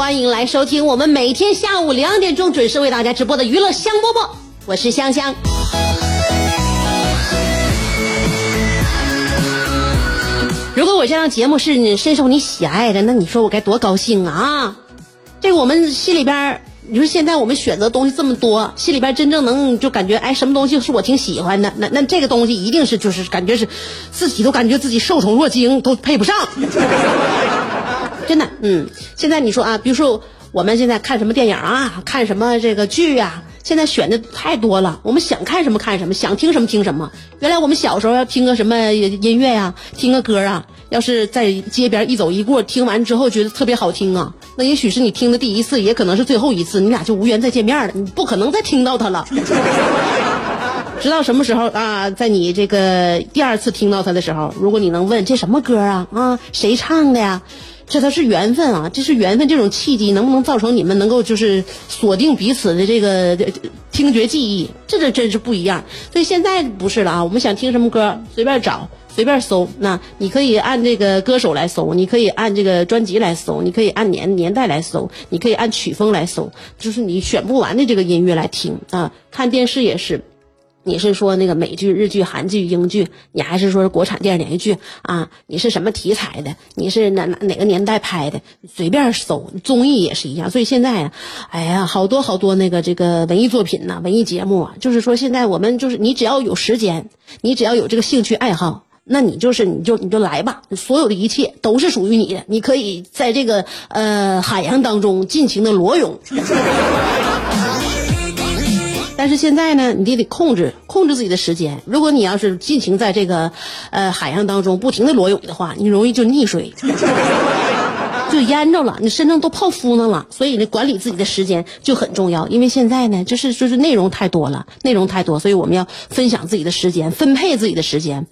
欢迎来收听我们每天下午两点钟准时为大家直播的娱乐香饽饽，我是香香。如果我这档节目是你深受你喜爱的，那你说我该多高兴啊！这个我们心里边，你说现在我们选择东西这么多，心里边真正能就感觉哎，什么东西是我挺喜欢的，那那这个东西一定是就是感觉是自己都感觉自己受宠若惊，都配不上。真的，嗯，现在你说啊，比如说我们现在看什么电影啊，看什么这个剧呀、现在选的太多了，我们想看什么看什么，想听什么听什么。原来我们小时候要听个什么音乐呀、听个歌啊，要是在街边一走一过，听完之后觉得特别好听啊，那也许是你听的第一次，也可能是最后一次，你俩就无缘再见面了，你不可能再听到它了。直到什么时候啊？在你这个第二次听到它的时候，如果你能问这什么歌啊啊，谁唱的呀？这都是缘分啊，这是缘分，这种契机能不能造成你们能够就是锁定彼此的这个听觉记忆？这这真是不一样。所以现在不是了啊，我们想听什么歌随便找。随便搜，那你可以按这个歌手来搜，你可以按这个专辑来搜，你可以按年年代来搜，你可以按曲风来搜，就是你选不完的这个音乐来听啊。看电视也是，你是说那个美剧、日剧、韩剧、英剧，你还是说是国产电视连续剧啊？你是什么题材的？你是哪哪哪个年代拍的？随便搜，综艺也是一样。所以现在呀，哎呀，好多好多那个这个文艺作品呐、文艺节目啊，就是说现在我们就是你只要有时间，你只要有这个兴趣爱好。那你就是你就你就来吧，所有的一切都是属于你的，你可以在这个呃海洋当中尽情的裸泳。但是现在呢，你得得控制控制自己的时间。如果你要是尽情在这个呃海洋当中不停的裸泳的话，你容易就溺水，就淹着了，你身上都泡芙呢了。所以呢，管理自己的时间就很重要。因为现在呢，就是就是内容太多了，内容太多，所以我们要分享自己的时间，分配自己的时间。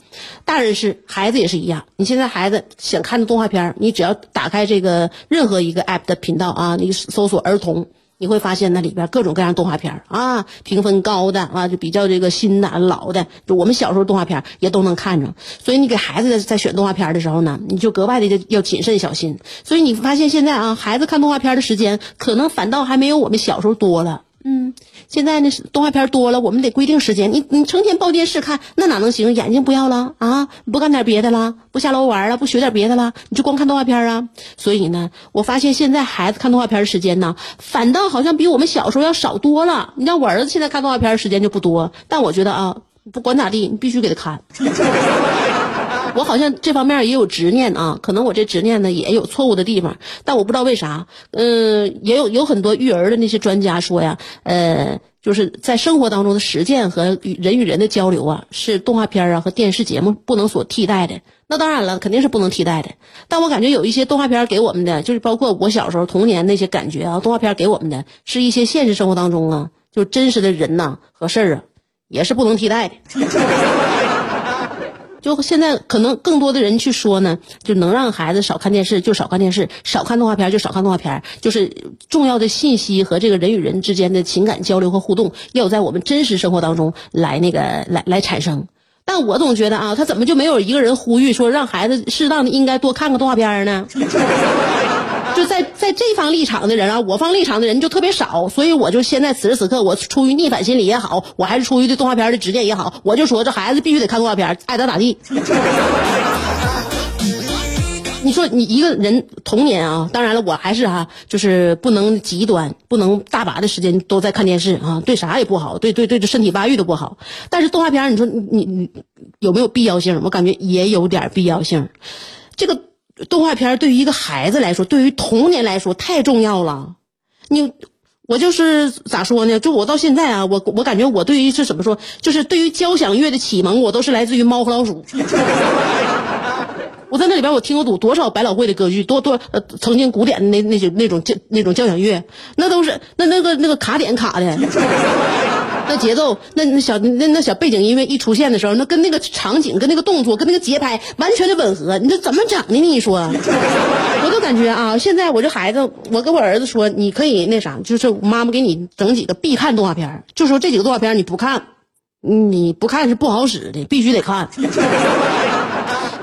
大人是，孩子也是一样。你现在孩子想看的动画片，你只要打开这个任何一个 app 的频道啊，你搜索儿童。你会发现那里边各种各样动画片啊，评分高的啊，就比较这个新的、老的，就我们小时候动画片也都能看着。所以你给孩子在选动画片的时候呢，你就格外的要谨慎小心。所以你发现现在啊，孩子看动画片的时间可能反倒还没有我们小时候多了。嗯，现在呢动画片多了，我们得规定时间。你你成天抱电视看，那哪能行？眼睛不要了啊？不干点别的了？不下楼玩了？不学点别的了？你就光看动画片啊？所以呢，我发现现在孩子看动画片的时间呢，反倒好像比我们小时候要少多了。你像我儿子现在看动画片时间就不多，但我觉得啊，不管咋地，你必须给他看。我好像这方面也有执念啊，可能我这执念呢也有错误的地方，但我不知道为啥。嗯，也有有很多育儿的那些专家说呀，呃，就是在生活当中的实践和与人与人的交流啊，是动画片啊和电视节目不能所替代的。那当然了，肯定是不能替代的。但我感觉有一些动画片给我们的，就是包括我小时候童年那些感觉啊，动画片给我们的是一些现实生活当中啊，就真实的人呐、和事儿啊，也是不能替代的。就现在可能更多的人去说呢，就能让孩子少看电视就少看电视，少看动画片就少看动画片，就是重要的信息和这个人与人之间的情感交流和互动，要在我们真实生活当中来那个来来产生。但我总觉得啊，他怎么就没有一个人呼吁说让孩子适当的应该多看个动画片呢？就在在这方立场的人啊，我方立场的人就特别少，所以我就现在此时此刻，我出于逆反心理也好，我还是出于对动画片的执念也好，我就说这孩子必须得看动画片，爱咋咋地。你说你一个人童年啊，当然了，我还是哈、就是不能极端，不能大把的时间都在看电视啊，对啥也不好，对对对，这身体发育都不好。但是动画片，你说你你有没有必要性？我感觉也有点必要性。这个动画片对于一个孩子来说，对于童年来说太重要了。你我就是咋说呢？就我到现在啊，我我感觉我对于是怎么说，就是对于交响乐的启蒙，我都是来自于《猫和老鼠》。我在那里边，我听过多少百老汇的歌剧，多多呃，曾经古典的那那种那种那种交响乐，那都是那那个那个卡点卡的，那节奏，那那小那那小背景音乐一出现的时候，那跟那个场景、跟那个动作、跟那个节拍完全的吻合，你这怎么整的？你说，我就感觉啊，现在我这孩子，我跟我儿子说，你可以那啥，就是妈妈给你整几个必看动画片，就说这几个动画片你不看，你不看是不好使的，必须得看。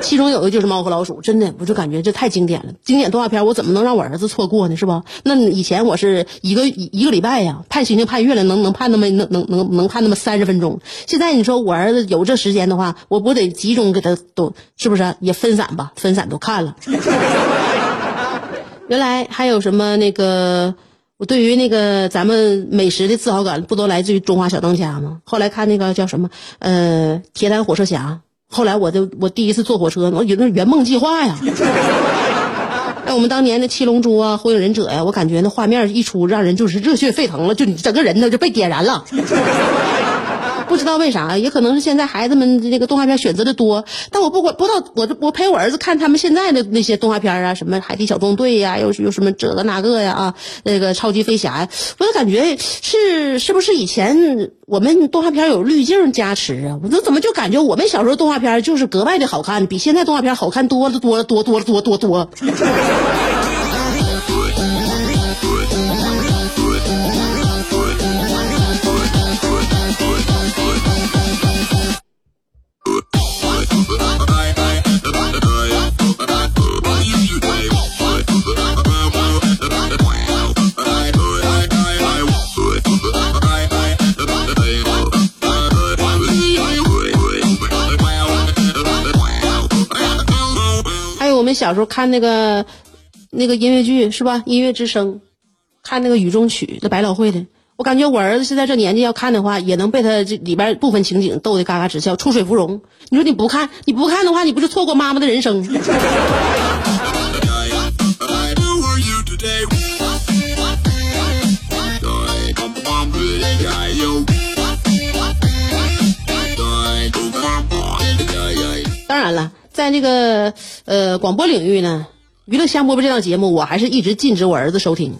其中有一个就是《猫和老鼠》，真的，我就感觉这太经典了。经典动画片，我怎么能让我儿子错过呢？是吧？那以前我是一个一个礼拜呀，盼星星盼月亮，能能盼那么能能能能盼那么三十分钟。现在你说我儿子有这时间的话，我不得集中给他都，是不是也分散吧？分散都看了。原来还有什么那个，我对于那个咱们美食的自豪感，不都来自于中华小当家吗？后来看那个叫什么，呃，铁胆火车侠。后来我就我第一次坐火车，我觉得圆梦计划呀。那我们当年的七龙珠啊，火影忍者呀、我感觉那画面一出，让人就是热血沸腾了，就你整个人呢就被点燃了。不知道为啥，也可能是现在孩子们这个动画片选择的多，但我不管不知道，我我陪我儿子看他们现在的那些动画片啊，什么海底小纵队呀、又又什么这个那个呀啊，那个超级飞侠呀，我就感觉是是不是以前我们动画片有滤镜加持啊？我这怎么就感觉我们小时候动画片就是格外的好看，比现在动画片好看多了多了多多多多多。小时候看那个那个音乐剧是吧？音乐之声，看那个雨中曲，那百老汇的。我感觉我儿子现在这年纪要看的话，也能被他这里边部分情景逗得嘎嘎直笑，出水芙蓉。你说你不看，你不看的话，你不是错过妈妈的人生？在这个呃广播领域呢，娱乐香饽饽这档节目，我还是一直禁止我儿子收听。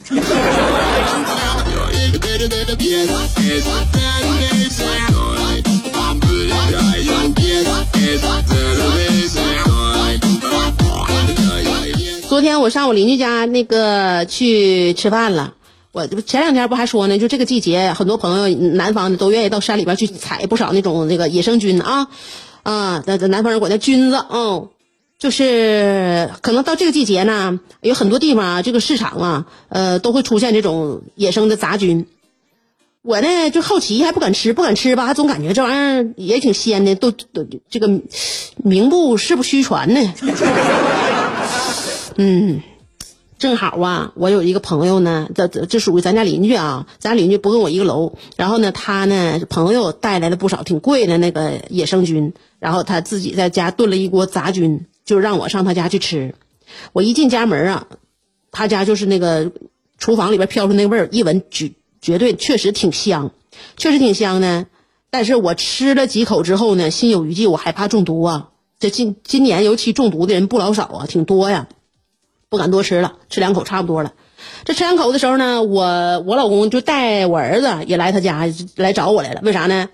昨天我上我邻居家那个去吃饭了。我前两天不还说呢，就这个季节，很多朋友南方的都愿意到山里边去采不少那种那个野生菌啊，啊，那那南方人管它菌子，嗯，就是可能到这个季节呢，有很多地方啊，这个市场啊，呃，都会出现这种野生的杂菌。我呢就好奇，还不敢吃，不敢吃吧，还总感觉这玩意儿也挺鲜的，都都这个名不实不虚传呢。嗯，正好啊，我有一个朋友呢，这这这属于咱家邻居啊，咱邻居不跟我一个楼。然后呢，他呢朋友带来了不少挺贵的那个野生菌，然后他自己在家炖了一锅杂菌，就让我上他家去吃。我一进家门啊，他家就是那个厨房里边飘出那味儿，一闻绝绝对确实挺香，确实挺香呢。但是我吃了几口之后呢，心有余悸，我害怕中毒啊。这今今年尤其中毒的人不老少啊，挺多呀。不敢多吃了，吃两口差不多了。这吃两口的时候呢，我我老公就带我儿子也来他家来找我来了。为啥呢？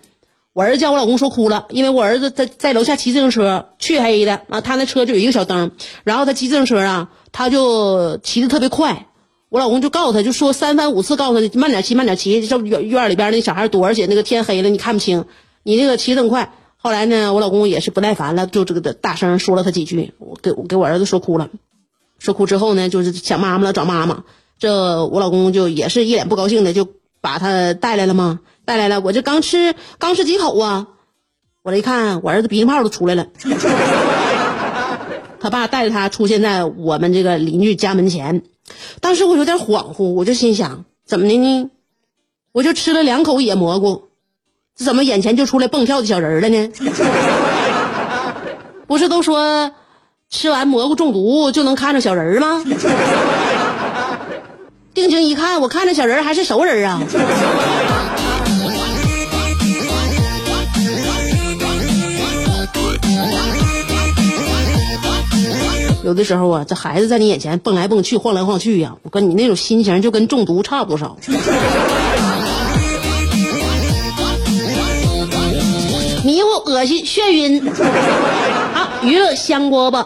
我儿子叫我老公说哭了，因为我儿子在在楼下骑自行车，黢黑的啊，他那车就有一个小灯，然后他骑自行车啊，他就骑的特别快。我老公就告诉他，就说三番五次告诉他慢点骑，慢点骑。这院院里边那小孩多，而且那个天黑了，你看不清，你那个骑这么快。后来呢，我老公也是不耐烦了，就这个大声说了他几句，我给我给我儿子说哭了。说哭之后呢，就是想妈妈了，找妈妈。这我老公就也是一脸不高兴的，就把他带来了嘛，带来了。我这刚吃刚吃几口啊，我这一看，我儿子鼻涕泡都出来了。他爸带着他出现在我们这个邻居家门前，当时我有点恍惚，我就心想，怎么的呢？我就吃了两口野蘑菇，这怎么眼前就出来蹦跳的小人了呢？不是都说吃完蘑菇中毒就能看着小人儿吗？定睛一看，我看着小人儿还是熟人儿啊！有的时候啊，这孩子在你眼前蹦来蹦去、晃来晃去呀、我跟你那种心情就跟中毒差不多少。迷糊、恶心、眩晕。好，娱乐香饽饽，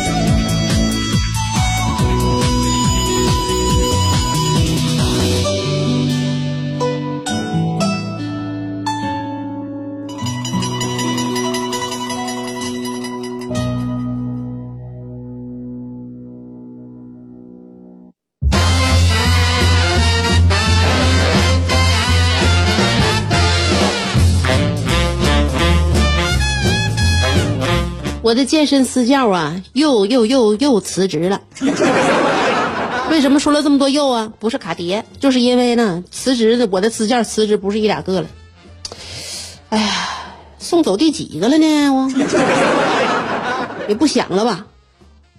我的健身私教啊，又又又又辞职了。为什么说了这么多又啊？不是卡碟，就是因为呢，辞职的我的私教辞职不是一两个了。哎呀，送走第几个了呢？我也不想了吧。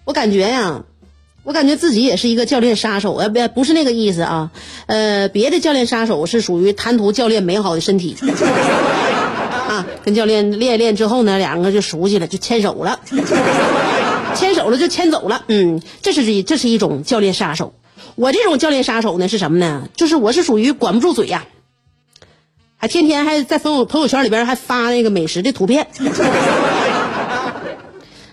我感觉呀，我感觉自己也是一个教练杀手，呃，不不是那个意思啊。呃，别的教练杀手是属于贪图教练美好的身体。啊，跟教练练一练之后呢，两个就熟悉了，就牵手了，牵手了就牵走了。嗯，这是这这是一种教练杀手。我这种教练杀手呢是什么呢？就是我是属于管不住嘴呀、还天天还在朋友朋友圈里边还发那个美食的图片。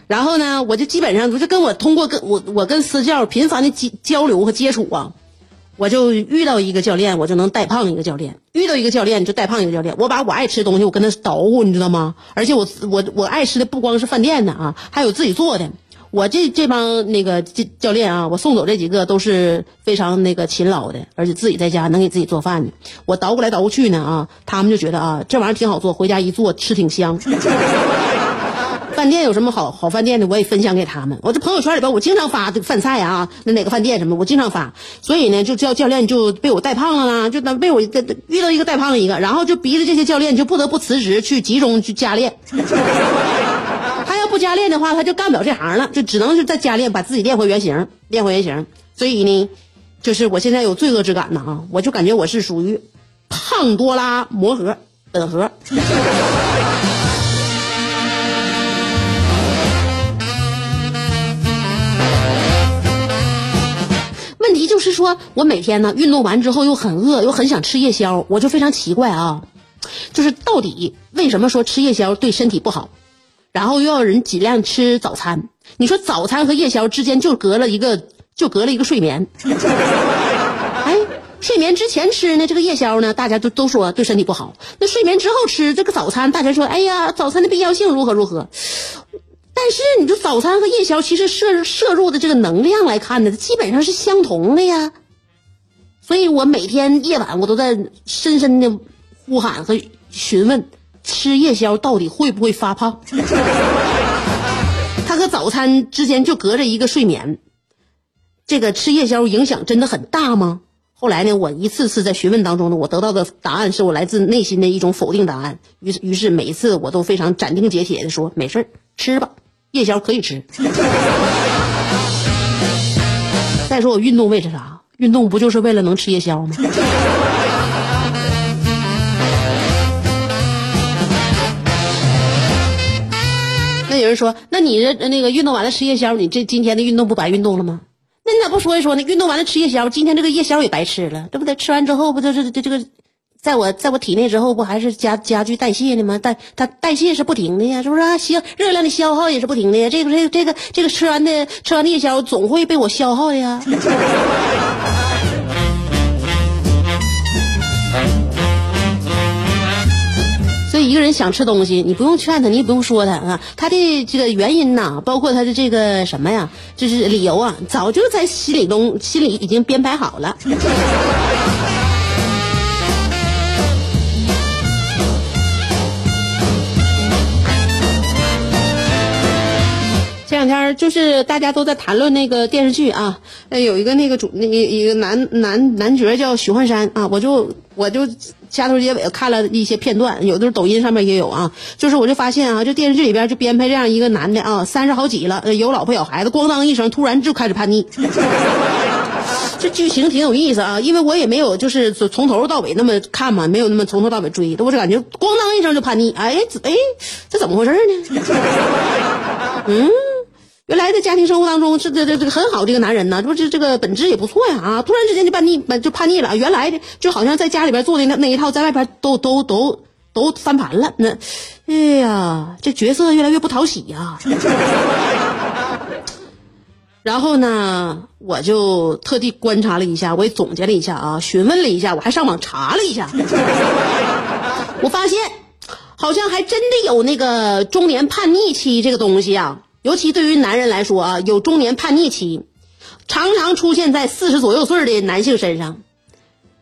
然后呢，我就基本上就是跟我通过跟我我跟私教频繁的交交流和接触啊，我就遇到一个教练，我就能带胖一个教练；遇到一个教练就带胖一个教练。我把我爱吃的东西，我跟他捣鼓，你知道吗？而且我我我爱吃的不光是饭店的啊，还有自己做的。我这这帮那个教教练啊，我送走这几个都是非常那个勤劳的，而且自己在家能给自己做饭的。我捣鼓来捣鼓去呢啊，他们就觉得啊，这玩意儿挺好做，回家一做吃挺香。饭店有什么好好饭店的，我也分享给他们。我这朋友圈里边，我经常发这个饭菜啊，那哪个饭店什么，我经常发。所以呢，就教教练就被我带胖了啦，就被我遇到一个带胖一个，然后就逼着这些教练就不得不辞职去集中去加练。他要不加练的话，他就干不了这行了，就只能是在加练，把自己练回原形，练回原形。所以呢，就是我现在有罪恶之感呢啊，我就感觉我是属于胖多拉魔盒本盒。就是说，我每天呢运动完之后又很饿，又很想吃夜宵，我就非常奇怪啊，就是到底为什么说吃夜宵对身体不好，然后又要人尽量吃早餐？你说早餐和夜宵之间就隔了一个，就隔了一个睡眠。哎，睡眠之前吃呢，这个夜宵呢，大家都都说对身体不好；那睡眠之后吃这个早餐，大家说，哎呀，早餐的必要性如何如何。但是你说早餐和夜宵其实摄摄入的这个能量来看呢，基本上是相同的呀。所以我每天夜晚我都在深深的呼喊和询问，吃夜宵到底会不会发胖？它和早餐之间就隔着一个睡眠，这个吃夜宵影响真的很大吗？后来呢，我一次次在询问当中呢，我得到的答案是我来自内心的一种否定答案。于是，于是每一次我都非常斩钉截铁的说：“没事儿，吃吧，夜宵可以吃，再说我运动为吃啥？运动不就是为了能吃夜宵吗？那有人说，那你这那个运动完了吃夜宵，你这今天的运动不白运动了吗？那你咋不说一说呢？运动完了吃夜宵，今天这个夜宵也白吃了，对不对？吃完之后不就是这这个。在我在我体内之后不还是加加剧代谢的吗？代它代谢是不停的呀，是不是、啊？消热量的消耗也是不停的呀。这个这个这个这个吃完的吃完的夜宵总会被我消耗的呀。所以一个人想吃东西，你不用劝他，你也不用说他啊，他的这个原因呐，包括他的这个什么呀，就是理由啊，早就在心里中心里已经编排好了。天就是大家都在谈论那个电视剧啊，有一个那个主那个一个男男男角叫许幻山啊，我就我就掐头结尾看了一些片段，有的时候抖音上面也有啊，就是我就发现啊，就电视剧里边就编排这样一个男的啊，三十好几了，有老婆有孩子，咣当一声突然就开始叛逆。这剧情挺有意思啊，因为我也没有就是从从头到尾那么看嘛，没有那么从头到尾追，我就感觉咣当一声就叛逆，哎哎，这怎么回事呢？嗯。原来在家庭生活当中是这这这个很好的一个男人呢，这不这这个本质也不错呀啊！突然之间就叛逆，就叛逆了。原来的就好像在家里边做的那那一套，在外边都都都都翻盘了。那，哎呀，这角色越来越不讨喜呀。然后呢，我就特地观察了一下，我也总结了一下啊，询问了一下，我还上网查了一下，我发现好像还真的有那个中年叛逆期这个东西啊。尤其对于男人来说啊，有中年叛逆期，常常出现在四十左右岁的男性身上。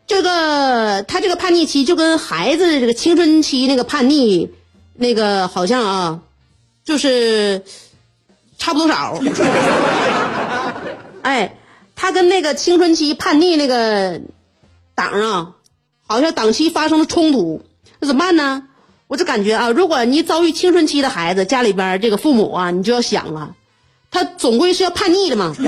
这个他这个叛逆期就跟孩子这个青春期那个叛逆，那个好像啊，就是差不多少。哎，他跟那个青春期叛逆那个档啊，好像档期发生了冲突，那怎么办呢？我就感觉啊，如果你遭遇青春期的孩子，家里边这个父母啊，你就要想啊，他总归是要叛逆的嘛。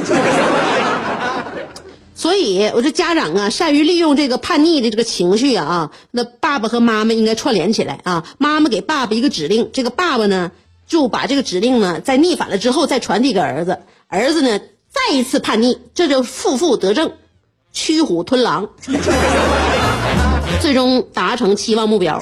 所以，我这家长啊，善于利用这个叛逆的这个情绪啊，那爸爸和妈妈应该串联起来啊。妈妈给爸爸一个指令，这个爸爸呢就把这个指令呢在逆反了之后再传递给儿子，儿子呢再一次叛逆，这就负负得正，驱虎吞狼，最终达成期望目标。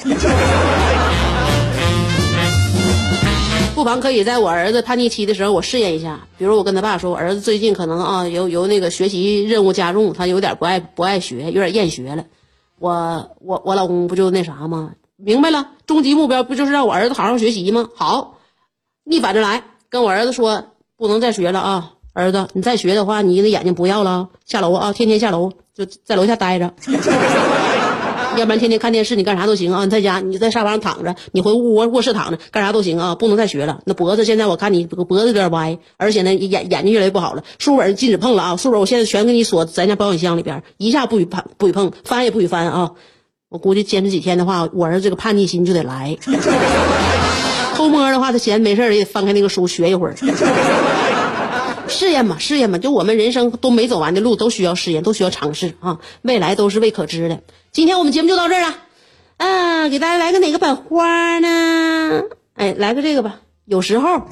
不妨可以在我儿子叛逆期的时候，我试验一下。比如我跟他爸说，我儿子最近可能啊，由由那个学习任务加重，他有点不爱不爱学，有点厌学了。我我我老公不就那啥吗？明白了，终极目标不就是让我儿子好好学习吗？好，逆反着来，跟我儿子说，不能再学了啊，儿子，你再学的话，你的眼睛不要了，下楼啊，天天下楼就在楼下待着。要不然天天看电视，你干啥都行啊！你在家，你在沙发上躺着，你回屋卧卧室躺着，干啥都行啊！不能再学了。那脖子现在我看你脖子有点歪，而且呢眼眼睛越来越不好了。书本禁止碰了啊！书本我现在全给你锁咱家保险箱里边，一下不许碰，不许碰，翻也不许翻啊！我估计坚持几天的话，我儿子这个叛逆心就得来。偷摸的话，他闲没事也得翻开那个书学一会儿。试验嘛，试验嘛，就我们人生都没走完的路，都需要试验，都需要尝试啊！未来都是未可知的。今天我们节目就到这儿了，啊，给大家来个哪个版花呢？哎，来个这个吧，有时候。